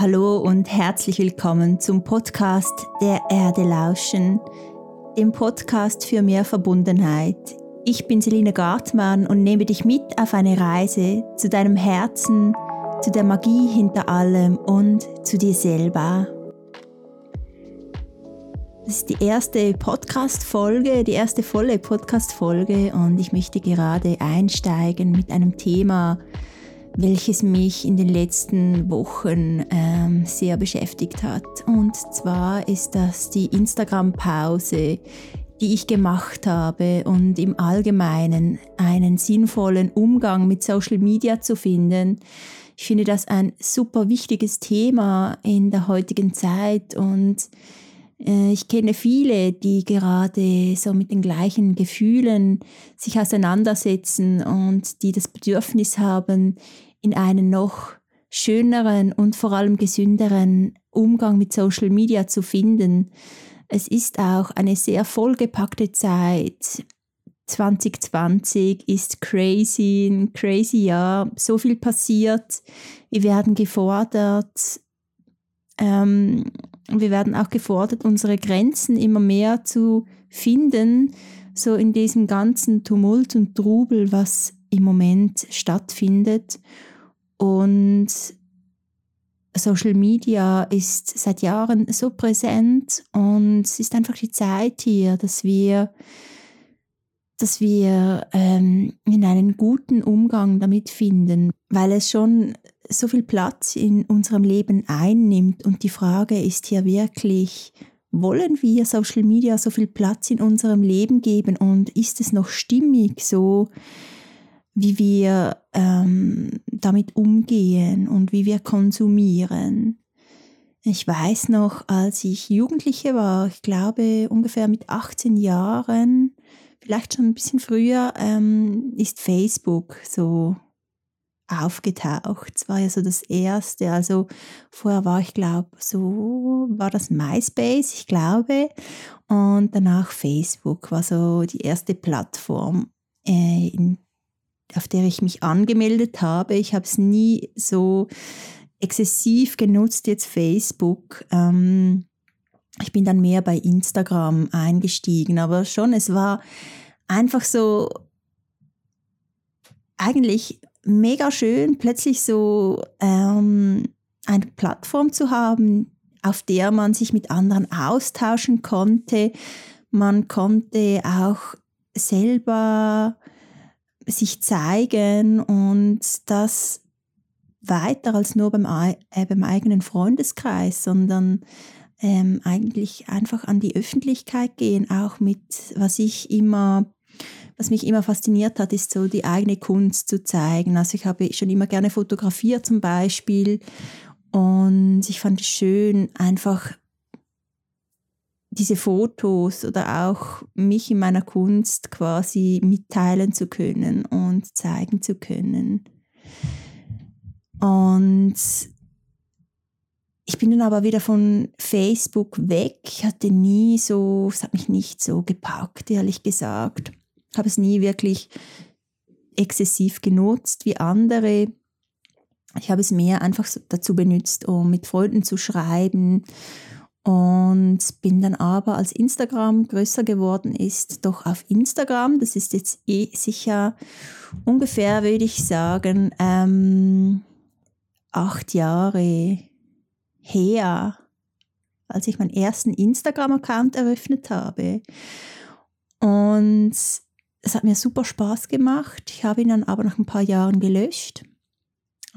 Hallo und herzlich willkommen zum Podcast Der Erde lauschen, dem Podcast für mehr Verbundenheit. Ich bin Selina Gartmann und nehme dich mit auf eine Reise zu deinem Herzen, zu der Magie hinter allem und zu dir selber. Das ist die erste Podcast-Folge, die erste volle Podcast-Folge und ich möchte gerade einsteigen mit einem Thema, welches mich in den letzten Wochen ähm, sehr beschäftigt hat. Und zwar ist das die Instagram-Pause, die ich gemacht habe und im Allgemeinen einen sinnvollen Umgang mit Social Media zu finden. Ich finde das ein super wichtiges Thema in der heutigen Zeit und äh, ich kenne viele, die gerade so mit den gleichen Gefühlen sich auseinandersetzen und die das Bedürfnis haben, in einen noch schöneren und vor allem gesünderen Umgang mit Social Media zu finden. Es ist auch eine sehr vollgepackte Zeit. 2020 ist crazy, ein crazy Jahr. So viel passiert. Wir werden gefordert. Ähm, wir werden auch gefordert, unsere Grenzen immer mehr zu finden, so in diesem ganzen Tumult und Trubel, was im Moment stattfindet. Und Social Media ist seit Jahren so präsent und es ist einfach die Zeit hier, dass wir, dass wir ähm, in einen guten Umgang damit finden, weil es schon so viel Platz in unserem Leben einnimmt. Und die Frage ist hier wirklich, wollen wir Social Media so viel Platz in unserem Leben geben und ist es noch stimmig so? Wie wir ähm, damit umgehen und wie wir konsumieren. Ich weiß noch, als ich Jugendliche war, ich glaube ungefähr mit 18 Jahren, vielleicht schon ein bisschen früher, ähm, ist Facebook so aufgetaucht. Es war ja so das erste. Also vorher war ich glaube, so war das MySpace, ich glaube. Und danach Facebook war so die erste Plattform, äh, in auf der ich mich angemeldet habe. Ich habe es nie so exzessiv genutzt, jetzt Facebook. Ähm, ich bin dann mehr bei Instagram eingestiegen, aber schon, es war einfach so eigentlich mega schön, plötzlich so ähm, eine Plattform zu haben, auf der man sich mit anderen austauschen konnte. Man konnte auch selber sich zeigen und das weiter als nur beim, äh, beim eigenen Freundeskreis, sondern ähm, eigentlich einfach an die Öffentlichkeit gehen, auch mit, was ich immer, was mich immer fasziniert hat, ist so die eigene Kunst zu zeigen. Also ich habe schon immer gerne fotografiert zum Beispiel und ich fand es schön, einfach diese Fotos oder auch mich in meiner Kunst quasi mitteilen zu können und zeigen zu können. Und ich bin dann aber wieder von Facebook weg. Ich hatte nie so, es hat mich nicht so gepackt, ehrlich gesagt. Ich habe es nie wirklich exzessiv genutzt wie andere. Ich habe es mehr einfach dazu benutzt, um mit Freunden zu schreiben und bin dann aber, als Instagram größer geworden ist, doch auf Instagram, das ist jetzt eh sicher ungefähr, würde ich sagen, ähm, acht Jahre her, als ich meinen ersten Instagram-Account eröffnet habe. Und es hat mir super Spaß gemacht. Ich habe ihn dann aber nach ein paar Jahren gelöscht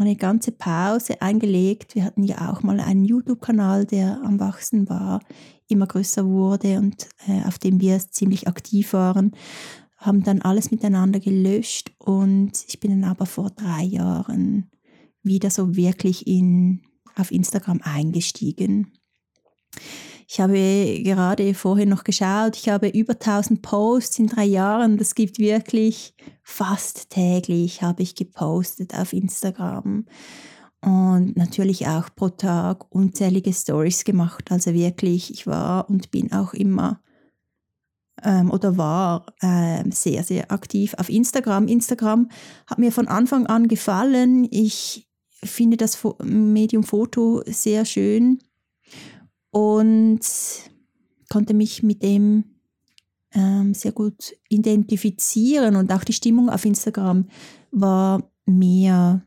eine ganze Pause eingelegt. Wir hatten ja auch mal einen YouTube-Kanal, der am Wachsen war, immer größer wurde und äh, auf dem wir ziemlich aktiv waren, haben dann alles miteinander gelöscht und ich bin dann aber vor drei Jahren wieder so wirklich in, auf Instagram eingestiegen. Ich habe gerade vorher noch geschaut, ich habe über 1000 Posts in drei Jahren. Das gibt wirklich fast täglich habe ich gepostet auf Instagram und natürlich auch pro Tag unzählige Stories gemacht. Also wirklich, ich war und bin auch immer ähm, oder war ähm, sehr, sehr aktiv auf Instagram. Instagram hat mir von Anfang an gefallen. Ich finde das Medium Foto sehr schön und konnte mich mit dem ähm, sehr gut identifizieren und auch die Stimmung auf Instagram war mehr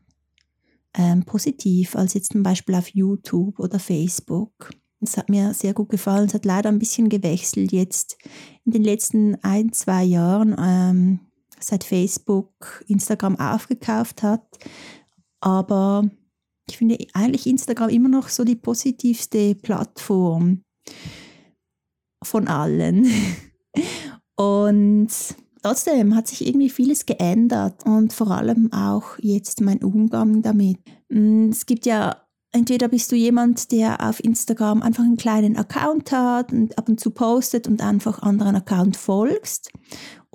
ähm, positiv als jetzt zum Beispiel auf YouTube oder Facebook. Es hat mir sehr gut gefallen. Es hat leider ein bisschen gewechselt jetzt in den letzten ein, zwei Jahren, ähm, seit Facebook Instagram aufgekauft hat. Aber ich finde eigentlich Instagram immer noch so die positivste Plattform von allen. Und trotzdem hat sich irgendwie vieles geändert und vor allem auch jetzt mein Umgang damit. Mm, es gibt ja entweder bist du jemand, der auf Instagram einfach einen kleinen Account hat und ab und zu postet und einfach anderen Account folgst.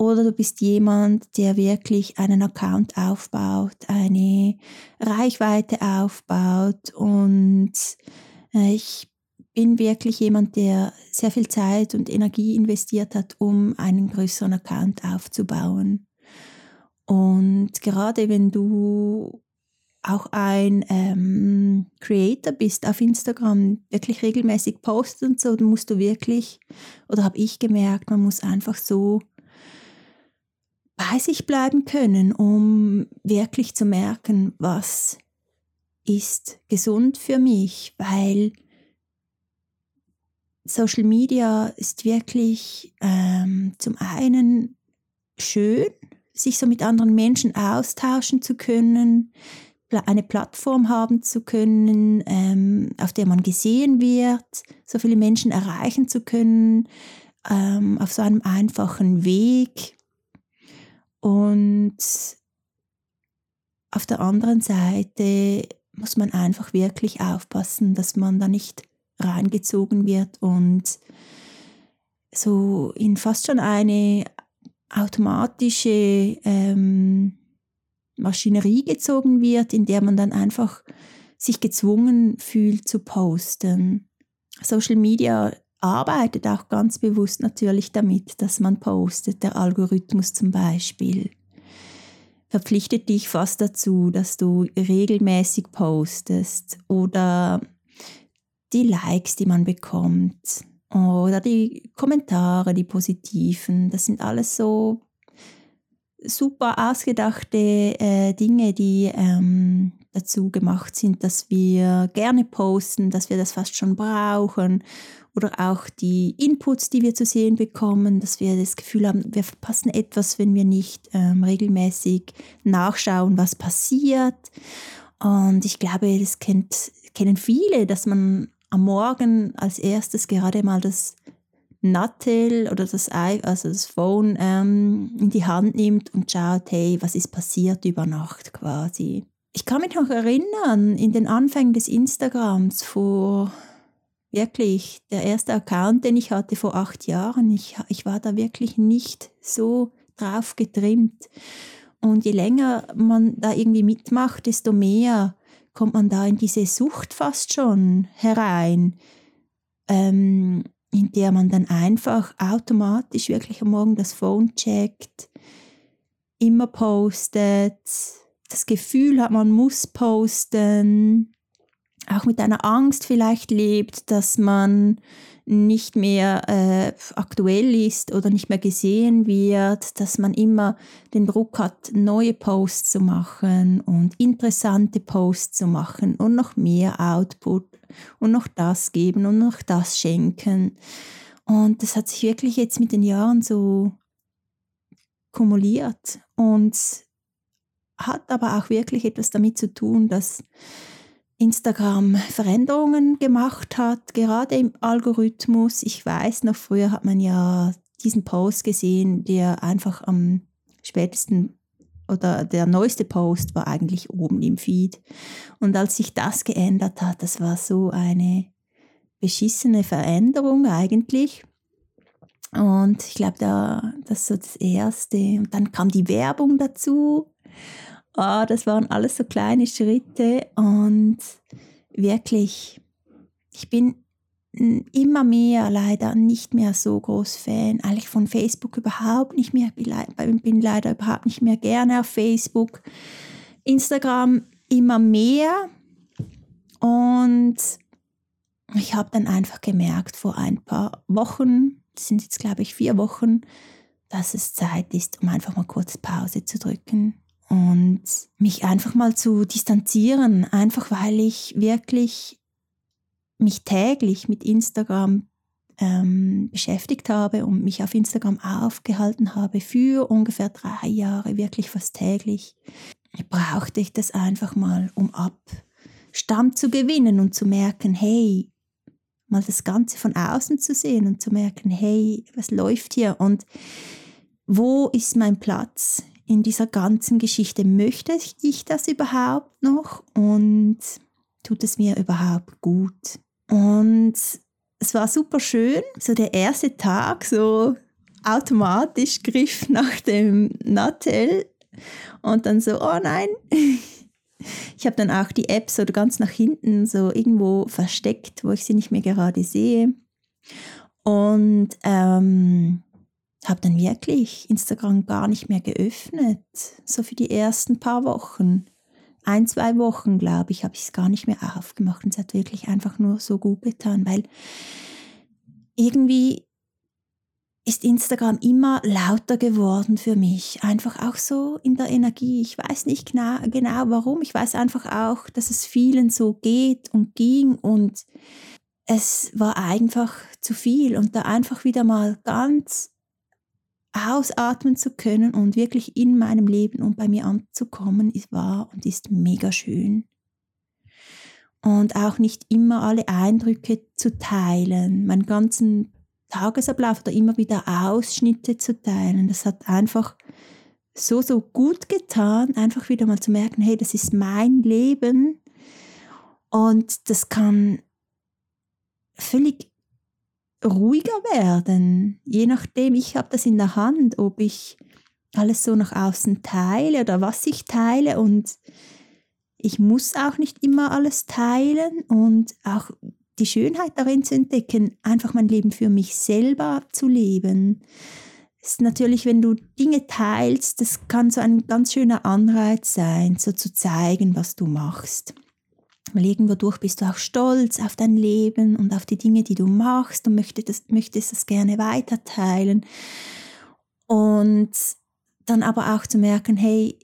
Oder du bist jemand, der wirklich einen Account aufbaut, eine Reichweite aufbaut. Und äh, ich bin wirklich jemand, der sehr viel Zeit und Energie investiert hat, um einen größeren Account aufzubauen. Und gerade wenn du auch ein ähm, Creator bist auf Instagram, wirklich regelmäßig postet und so, dann musst du wirklich, oder habe ich gemerkt, man muss einfach so bei sich bleiben können, um wirklich zu merken, was ist gesund für mich, weil Social Media ist wirklich ähm, zum einen schön, sich so mit anderen Menschen austauschen zu können, eine Plattform haben zu können, ähm, auf der man gesehen wird, so viele Menschen erreichen zu können, ähm, auf so einem einfachen Weg. Und auf der anderen Seite muss man einfach wirklich aufpassen, dass man da nicht reingezogen wird und so in fast schon eine automatische ähm, Maschinerie gezogen wird, in der man dann einfach sich gezwungen fühlt zu posten. Social Media arbeitet auch ganz bewusst natürlich damit, dass man postet. Der Algorithmus zum Beispiel verpflichtet dich fast dazu, dass du regelmäßig postest oder die Likes, die man bekommt oder die Kommentare, die positiven. Das sind alles so super ausgedachte äh, Dinge, die ähm, dazu gemacht sind, dass wir gerne posten, dass wir das fast schon brauchen oder auch die Inputs, die wir zu sehen bekommen, dass wir das Gefühl haben, wir verpassen etwas, wenn wir nicht ähm, regelmäßig nachschauen, was passiert. Und ich glaube, das kennt, kennen viele, dass man am Morgen als erstes gerade mal das Nattel oder das, also das Phone ähm, in die Hand nimmt und schaut, hey, was ist passiert über Nacht quasi. Ich kann mich noch erinnern, in den Anfängen des Instagrams vor wirklich der erste Account, den ich hatte vor acht Jahren, ich, ich war da wirklich nicht so drauf getrimmt. Und je länger man da irgendwie mitmacht, desto mehr kommt man da in diese Sucht fast schon herein. Ähm, in der man dann einfach automatisch wirklich am Morgen das Phone checkt, immer postet, das Gefühl hat, man muss posten, auch mit einer Angst vielleicht lebt, dass man nicht mehr äh, aktuell ist oder nicht mehr gesehen wird, dass man immer den Druck hat, neue Posts zu machen und interessante Posts zu machen und noch mehr Output und noch das geben und noch das schenken. Und das hat sich wirklich jetzt mit den Jahren so kumuliert und hat aber auch wirklich etwas damit zu tun, dass Instagram Veränderungen gemacht hat, gerade im Algorithmus. Ich weiß noch, früher hat man ja diesen Post gesehen, der einfach am spätesten oder der neueste Post war eigentlich oben im Feed. Und als sich das geändert hat, das war so eine beschissene Veränderung eigentlich. Und ich glaube, da, das ist so das Erste. Und dann kam die Werbung dazu. Oh, das waren alles so kleine Schritte. Und wirklich, ich bin immer mehr leider nicht mehr so groß Fan, eigentlich von Facebook überhaupt nicht mehr. Bin leider überhaupt nicht mehr gerne auf Facebook. Instagram immer mehr und ich habe dann einfach gemerkt vor ein paar Wochen, das sind jetzt glaube ich vier Wochen, dass es Zeit ist, um einfach mal kurz Pause zu drücken und mich einfach mal zu distanzieren, einfach weil ich wirklich mich täglich mit Instagram ähm, beschäftigt habe und mich auf Instagram aufgehalten habe für ungefähr drei Jahre, wirklich fast täglich, brauchte ich das einfach mal, um Abstand zu gewinnen und zu merken, hey, mal das Ganze von außen zu sehen und zu merken, hey, was läuft hier und wo ist mein Platz in dieser ganzen Geschichte. Möchte ich das überhaupt noch und tut es mir überhaupt gut? Und es war super schön, so der erste Tag, so automatisch griff nach dem Nattel und dann so, oh nein. Ich habe dann auch die App so ganz nach hinten so irgendwo versteckt, wo ich sie nicht mehr gerade sehe. Und ähm, habe dann wirklich Instagram gar nicht mehr geöffnet, so für die ersten paar Wochen. Ein, zwei Wochen, glaube ich, habe ich es gar nicht mehr aufgemacht und es hat wirklich einfach nur so gut getan, weil irgendwie ist Instagram immer lauter geworden für mich. Einfach auch so in der Energie. Ich weiß nicht genau, genau warum. Ich weiß einfach auch, dass es vielen so geht und ging und es war einfach zu viel und da einfach wieder mal ganz ausatmen zu können und wirklich in meinem Leben und bei mir anzukommen, ist wahr und ist mega schön. Und auch nicht immer alle Eindrücke zu teilen, meinen ganzen Tagesablauf oder immer wieder Ausschnitte zu teilen. Das hat einfach so, so gut getan, einfach wieder mal zu merken, hey, das ist mein Leben und das kann völlig ruhiger werden. Je nachdem, ich habe das in der Hand, ob ich alles so nach außen teile oder was ich teile und ich muss auch nicht immer alles teilen und auch die Schönheit darin zu entdecken, einfach mein Leben für mich selber zu leben. Ist natürlich, wenn du Dinge teilst, das kann so ein ganz schöner Anreiz sein, so zu zeigen, was du machst. Weil irgendwo durch bist du auch stolz auf dein Leben und auf die Dinge, die du machst und möchtest das, möchtest das gerne weiterteilen. Und dann aber auch zu merken, hey,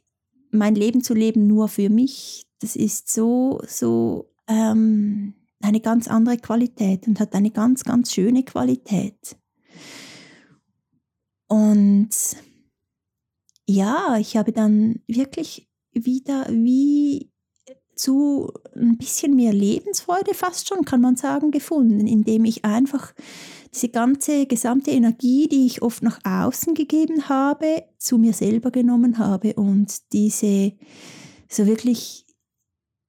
mein Leben zu leben nur für mich, das ist so, so ähm, eine ganz andere Qualität und hat eine ganz, ganz schöne Qualität. Und ja, ich habe dann wirklich wieder wie zu ein bisschen mehr Lebensfreude fast schon, kann man sagen, gefunden, indem ich einfach diese ganze gesamte Energie, die ich oft nach außen gegeben habe, zu mir selber genommen habe und diese so wirklich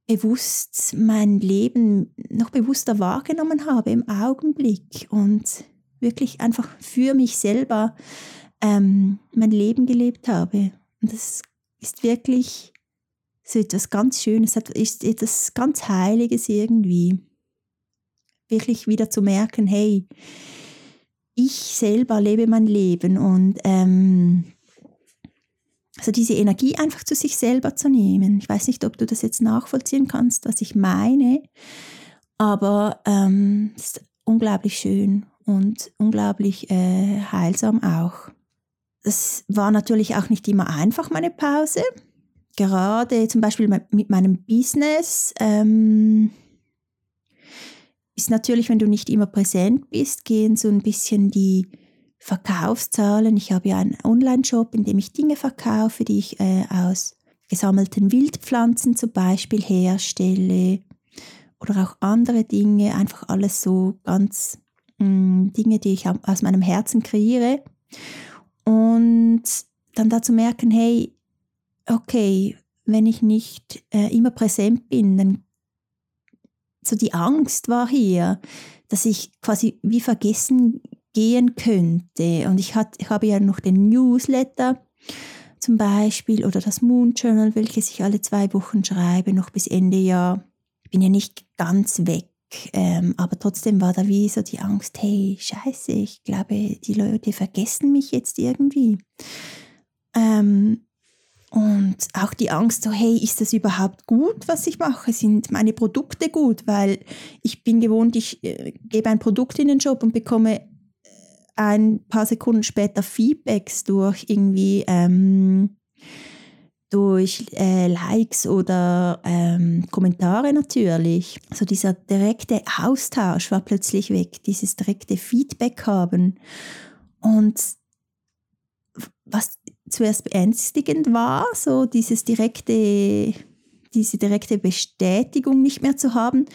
bewusst mein Leben noch bewusster wahrgenommen habe im Augenblick und wirklich einfach für mich selber ähm, mein Leben gelebt habe. Und das ist wirklich so etwas ganz Schönes, ist etwas ganz Heiliges irgendwie. Wirklich wieder zu merken, hey, ich selber lebe mein Leben und ähm, also diese Energie einfach zu sich selber zu nehmen. Ich weiß nicht, ob du das jetzt nachvollziehen kannst, was ich meine, aber ähm, es ist unglaublich schön und unglaublich äh, heilsam auch. Das war natürlich auch nicht immer einfach, meine Pause gerade zum Beispiel mit meinem Business ähm, ist natürlich, wenn du nicht immer präsent bist, gehen so ein bisschen die Verkaufszahlen. Ich habe ja einen Online-Shop, in dem ich Dinge verkaufe, die ich äh, aus gesammelten Wildpflanzen zum Beispiel herstelle oder auch andere Dinge, einfach alles so ganz mh, mm, Dinge, die ich aus meinem Herzen kreiere. Und dann dazu merken, hey, okay, wenn ich nicht äh, immer präsent bin, dann so die Angst war hier, dass ich quasi wie vergessen gehen könnte. Und ich, hat, ich habe ja noch den Newsletter zum Beispiel oder das Moon Journal, welches ich alle zwei Wochen schreibe, noch bis Ende Jahr. Ich bin ja nicht ganz weg. Ähm, aber trotzdem war da wie so die Angst, hey, scheiße, ich glaube, die Leute vergessen mich jetzt irgendwie. Ähm, Und auch die Angst, so, hey, ist das überhaupt gut, was ich mache? Sind meine Produkte gut? Weil ich bin gewohnt, ich äh, gebe ein Produkt in den Job und bekomme äh, ein paar Sekunden später Feedbacks durch irgendwie ähm, durch äh, Likes oder ähm, Kommentare natürlich. Also dieser direkte Austausch war plötzlich weg, dieses direkte Feedback haben. Und was zuerst beängstigend war, so dieses direkte, diese direkte Bestätigung nicht mehr zu haben,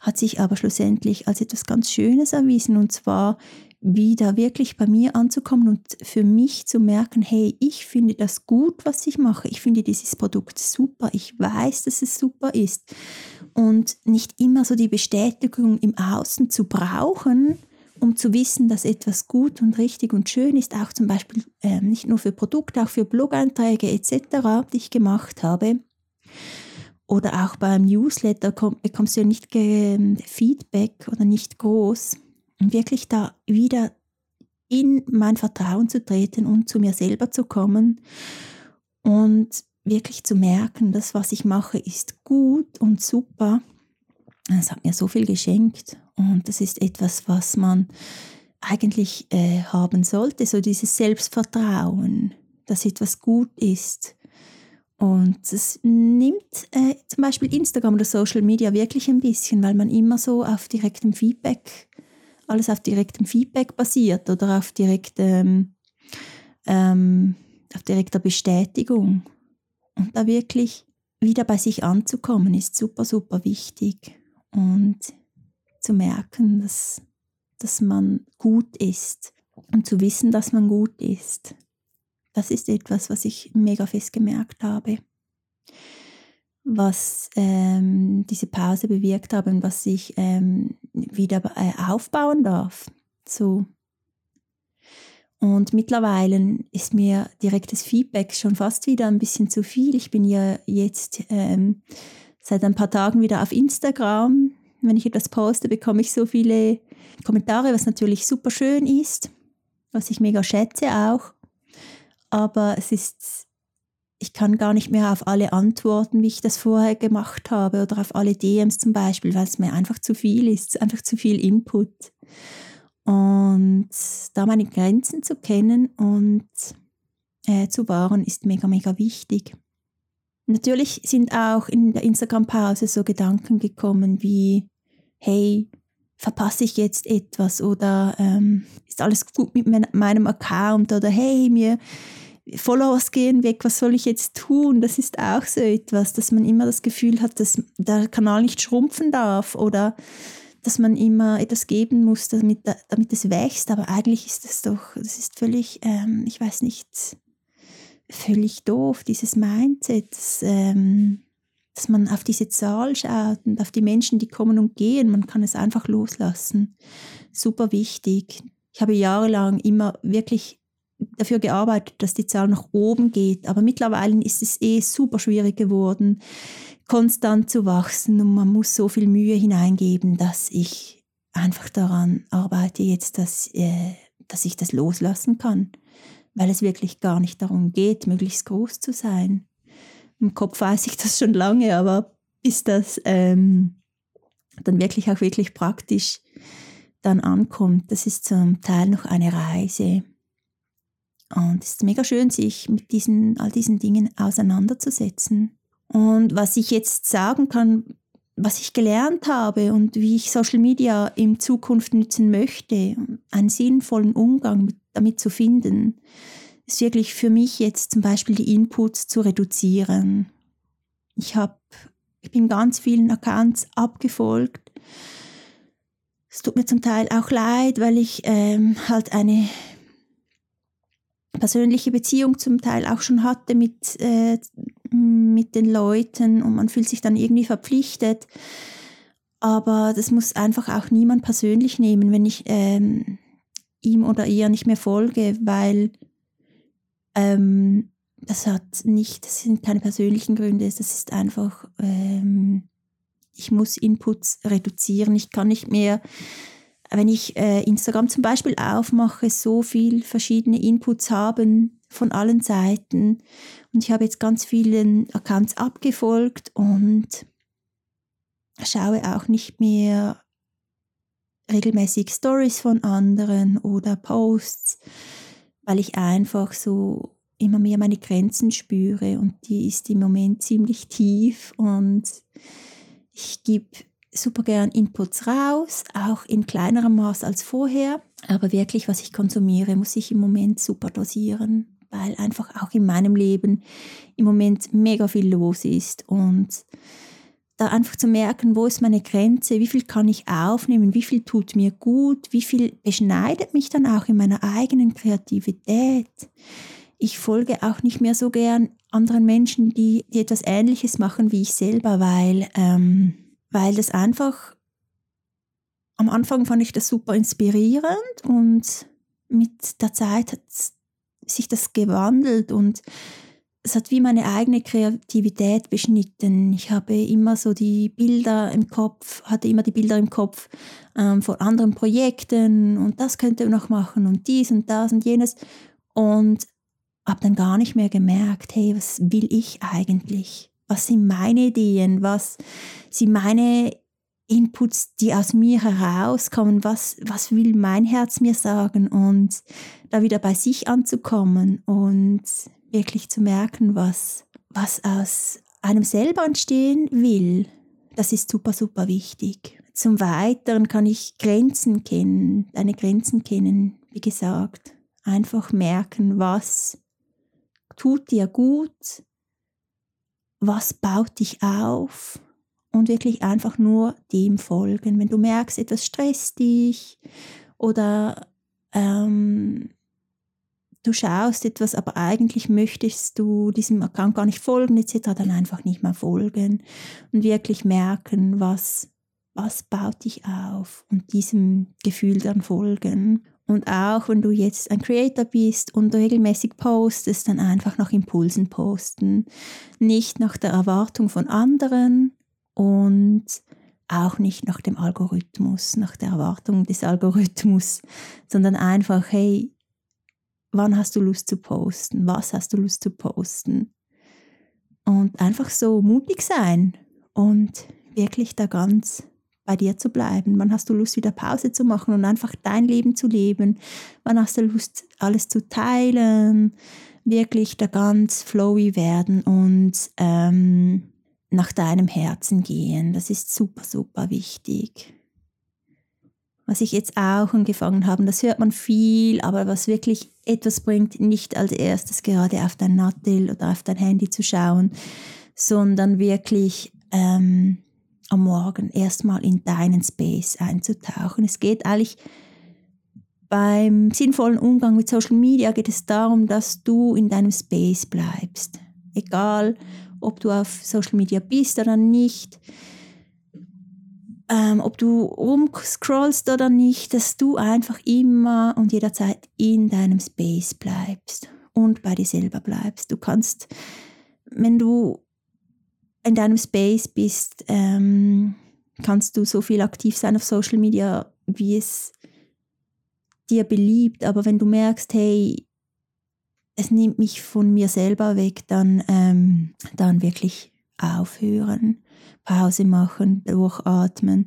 hat sich aber schlussendlich als etwas ganz Schönes erwiesen und zwar wieder wirklich bei mir anzukommen und für mich zu merken, hey, ich finde das gut, was ich mache. Ich finde dieses Produkt super. Ich weiß, dass es super ist. Und nicht immer so die Bestätigung im Außen zu brauchen, um zu wissen, dass etwas gut und richtig und schön ist, auch zum Beispiel äh, nicht nur für Produkte, auch für Blog-Einträge etc., die ich gemacht habe. Oder auch beim Newsletter komm, bekommst du ja nicht Feedback oder nicht groß. Und wirklich da wieder in mein Vertrauen zu treten und zu mir selber zu kommen und wirklich zu merken, dass was ich mache ist gut und super. Das hat mir so viel geschenkt und das ist etwas, was man eigentlich äh, haben sollte, so dieses Selbstvertrauen, dass etwas gut ist. Und es nimmt äh, zum Beispiel Instagram oder Social Media wirklich ein bisschen, weil man immer so auf direktem Feedback, alles auf direktem Feedback basiert oder auf, direktem, ähm, auf direkter Bestätigung. Und da wirklich wieder bei sich anzukommen, ist super, super wichtig. Und zu merken, dass, dass man gut ist und zu wissen, dass man gut ist. Das ist etwas, was ich mega fest gemerkt habe, was ähm, diese Pause bewirkt habe und was ich ähm, wieder äh, aufbauen darf. So. Und mittlerweile ist mir direktes Feedback schon fast wieder ein bisschen zu viel. Ich bin ja jetzt ähm, seit ein paar Tagen wieder auf Instagram wenn ich etwas poste, bekomme ich so viele Kommentare, was natürlich super schön ist, was ich mega schätze auch. Aber es ist, ich kann gar nicht mehr auf alle antworten, wie ich das vorher gemacht habe oder auf alle DMs zum Beispiel, weil es mir einfach zu viel ist, einfach zu viel Input. Und da meine Grenzen zu kennen und äh, zu wahren, ist mega, mega wichtig. Natürlich sind auch in der Instagram-Pause so Gedanken gekommen wie, hey, verpasse ich jetzt etwas oder ähm, ist alles gut mit meinem Account oder hey, mir Followers gehen weg, was soll ich jetzt tun? Das ist auch so etwas, dass man immer das Gefühl hat, dass der Kanal nicht schrumpfen darf oder dass man immer etwas geben muss, damit, damit es wächst. Aber eigentlich ist das doch, das ist völlig, ähm, ich weiß nicht, völlig doof, dieses Mindset. Das, ähm, dass man auf diese Zahl schaut und auf die Menschen, die kommen und gehen. Man kann es einfach loslassen. Super wichtig. Ich habe jahrelang immer wirklich dafür gearbeitet, dass die Zahl nach oben geht. Aber mittlerweile ist es eh super schwierig geworden, konstant zu wachsen und man muss so viel Mühe hineingeben, dass ich einfach daran arbeite jetzt, dass, äh, dass ich das loslassen kann, weil es wirklich gar nicht darum geht, möglichst groß zu sein. Im Kopf weiß ich das schon lange, aber bis das ähm, dann wirklich auch wirklich praktisch dann ankommt, das ist zum Teil noch eine Reise. Und es ist mega schön, sich mit diesen, all diesen Dingen auseinanderzusetzen. Und was ich jetzt sagen kann, was ich gelernt habe und wie ich Social Media in Zukunft nutzen möchte, einen sinnvollen Umgang damit zu finden, ist wirklich für mich jetzt zum Beispiel die Inputs zu reduzieren. Ich habe, ich bin ganz vielen Accounts abgefolgt. Es tut mir zum Teil auch leid, weil ich ähm, halt eine persönliche Beziehung zum Teil auch schon hatte mit, äh, mit den Leuten und man fühlt sich dann irgendwie verpflichtet. Aber das muss einfach auch niemand persönlich nehmen, wenn ich ähm, ihm oder ihr nicht mehr folge, weil ähm, das hat nicht, das sind keine persönlichen Gründe, das ist einfach, ähm, ich muss Inputs reduzieren. Ich kann nicht mehr wenn ich äh, Instagram zum Beispiel aufmache, so viel verschiedene Inputs haben von allen Seiten. Und ich habe jetzt ganz vielen Accounts abgefolgt und schaue auch nicht mehr regelmäßig Stories von anderen oder Posts, weil ich einfach so immer mehr meine Grenzen spüre und die ist im Moment ziemlich tief und ich gebe super gern Inputs raus, auch in kleinerem Maß als vorher, aber wirklich, was ich konsumiere, muss ich im Moment super dosieren, weil einfach auch in meinem Leben im Moment mega viel los ist und da einfach zu merken, wo ist meine Grenze, wie viel kann ich aufnehmen, wie viel tut mir gut, wie viel beschneidet mich dann auch in meiner eigenen Kreativität. Ich folge auch nicht mehr so gern anderen Menschen, die, die etwas Ähnliches machen wie ich selber, weil, ähm, weil das einfach, am Anfang fand ich das super inspirierend und mit der Zeit hat sich das gewandelt und es hat wie meine eigene Kreativität beschnitten. Ich habe immer so die Bilder im Kopf, hatte immer die Bilder im Kopf ähm, von anderen Projekten und das könnte ich noch machen und dies und das und jenes und habe dann gar nicht mehr gemerkt, hey, was will ich eigentlich? Was sind meine Ideen? Was sind meine Inputs, die aus mir herauskommen? Was, was will mein Herz mir sagen? Und da wieder bei sich anzukommen und wirklich zu merken, was, was aus einem selber entstehen will, das ist super, super wichtig. Zum Weiteren kann ich Grenzen kennen, deine Grenzen kennen, wie gesagt. Einfach merken, was tut dir gut, was baut dich auf und wirklich einfach nur dem folgen. Wenn du merkst, etwas stresst dich oder ähm, du schaust etwas, aber eigentlich möchtest du diesem Account gar nicht folgen etc., dann einfach nicht mehr folgen und wirklich merken, was, was baut dich auf und diesem Gefühl dann folgen. Und auch wenn du jetzt ein Creator bist und regelmäßig postest, dann einfach nach Impulsen posten, nicht nach der Erwartung von anderen und auch nicht nach dem Algorithmus, nach der Erwartung des Algorithmus, sondern einfach, hey, wann hast du Lust zu posten, was hast du Lust zu posten. Und einfach so mutig sein und wirklich da ganz bei dir zu bleiben. Wann hast du Lust, wieder Pause zu machen und einfach dein Leben zu leben? Wann hast du Lust, alles zu teilen? Wirklich da ganz flowy werden und ähm, nach deinem Herzen gehen. Das ist super, super wichtig was ich jetzt auch angefangen habe, das hört man viel, aber was wirklich etwas bringt, nicht als erstes gerade auf dein Nattel oder auf dein Handy zu schauen, sondern wirklich ähm, am Morgen erstmal in deinen Space einzutauchen. Es geht eigentlich beim sinnvollen Umgang mit Social Media geht es darum, dass du in deinem Space bleibst. Egal, ob du auf Social Media bist oder nicht ähm, ob du rumscrollst oder nicht, dass du einfach immer und jederzeit in deinem Space bleibst und bei dir selber bleibst. Du kannst, wenn du in deinem Space bist, ähm, kannst du so viel aktiv sein auf Social Media, wie es dir beliebt. Aber wenn du merkst, hey, es nimmt mich von mir selber weg, dann, ähm, dann wirklich aufhören. Pause machen, durchatmen,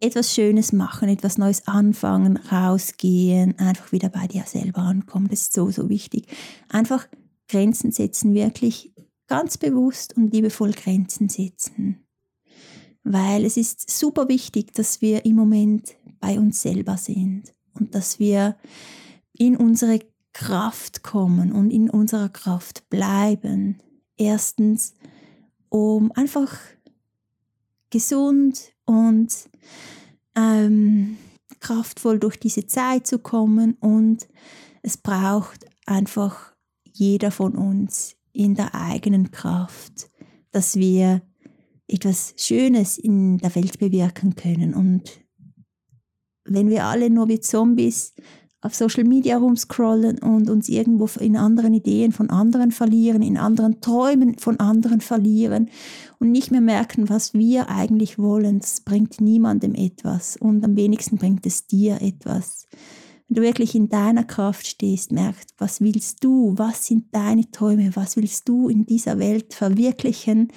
etwas Schönes machen, etwas Neues anfangen, rausgehen, einfach wieder bei dir selber ankommen. Das ist so, so wichtig. Einfach Grenzen setzen, wirklich ganz bewusst und liebevoll Grenzen setzen. Weil es ist super wichtig, dass wir im Moment bei uns selber sind und dass wir in unsere Kraft kommen und in unserer Kraft bleiben. Erstens, um einfach gesund und ähm, kraftvoll durch diese Zeit zu kommen und es braucht einfach jeder von uns in der eigenen Kraft, dass wir etwas Schönes in der Welt bewirken können. Und wenn wir alle nur wie Zombies auf Social Media rumscrollen und uns irgendwo in anderen Ideen von anderen verlieren, in anderen Träumen von anderen verlieren und nicht mehr merken, was wir eigentlich wollen. Das bringt niemandem etwas und am wenigsten bringt es dir etwas. Wenn du wirklich in deiner Kraft stehst, merkst, was willst du, was sind deine Träume, was willst du in dieser Welt verwirklichen,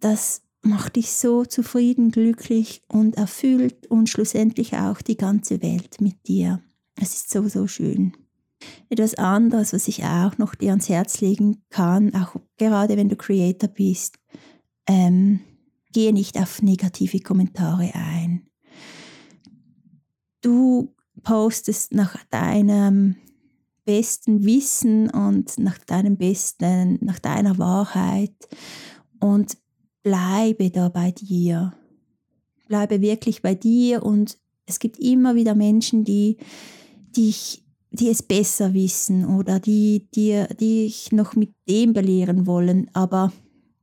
das macht dich so zufrieden, glücklich und erfüllt und schlussendlich auch die ganze Welt mit dir. Es ist so, so schön. Etwas anderes, was ich auch noch dir ans Herz legen kann, auch gerade wenn du Creator bist, ähm, gehe nicht auf negative Kommentare ein. Du postest nach deinem besten Wissen und nach deinem besten, nach deiner Wahrheit und bleibe da bei dir. Bleibe wirklich bei dir und es gibt immer wieder Menschen, die dich, die es besser wissen oder die dir, dich noch mit dem belehren wollen, aber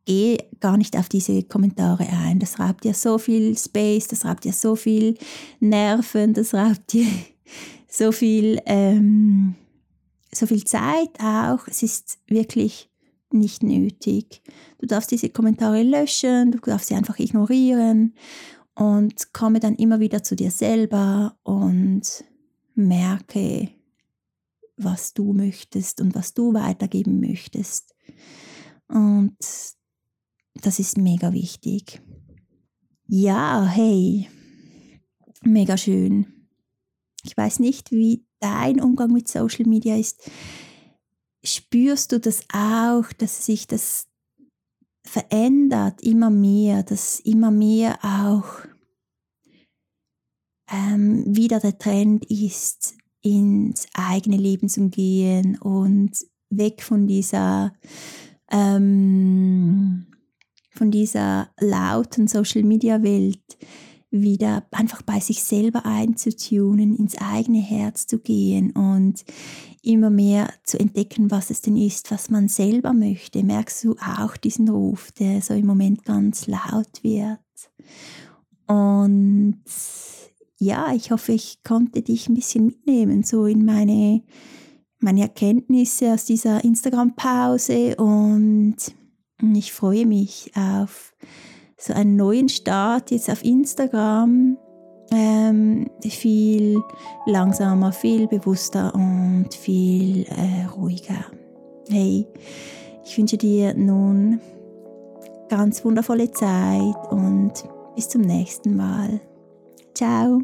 geh gar nicht auf diese Kommentare ein. Das raubt dir so viel Space, das raubt dir so viel Nerven, das raubt dir so viel, ähm, so viel Zeit auch. Es ist wirklich nicht nötig. Du darfst diese Kommentare löschen, du darfst sie einfach ignorieren und komme dann immer wieder zu dir selber und merke, was du möchtest und was du weitergeben möchtest. Und das ist mega wichtig. Ja, hey, mega schön. Ich weiß nicht, wie dein Umgang mit Social Media ist. Spürst du das auch, dass sich das verändert immer mehr, dass immer mehr auch ähm, wieder der Trend ist, ins eigene Leben zu gehen und weg von dieser ähm, von dieser lauten Social Media Welt wieder einfach bei sich selber einzutunen, ins eigene Herz zu gehen und immer mehr zu entdecken, was es denn ist, was man selber möchte. Merkst du auch diesen Ruf, der so im Moment ganz laut wird? Und ja, ich hoffe, ich konnte dich ein bisschen mitnehmen, so in meine, meine Erkenntnisse aus dieser Instagram-Pause und ich freue mich auf so einen neuen Start jetzt auf Instagram. Ähm, viel langsamer, viel bewusster und viel äh, ruhiger. Hey, ich wünsche dir nun ganz wundervolle Zeit und bis zum nächsten Mal. Chao.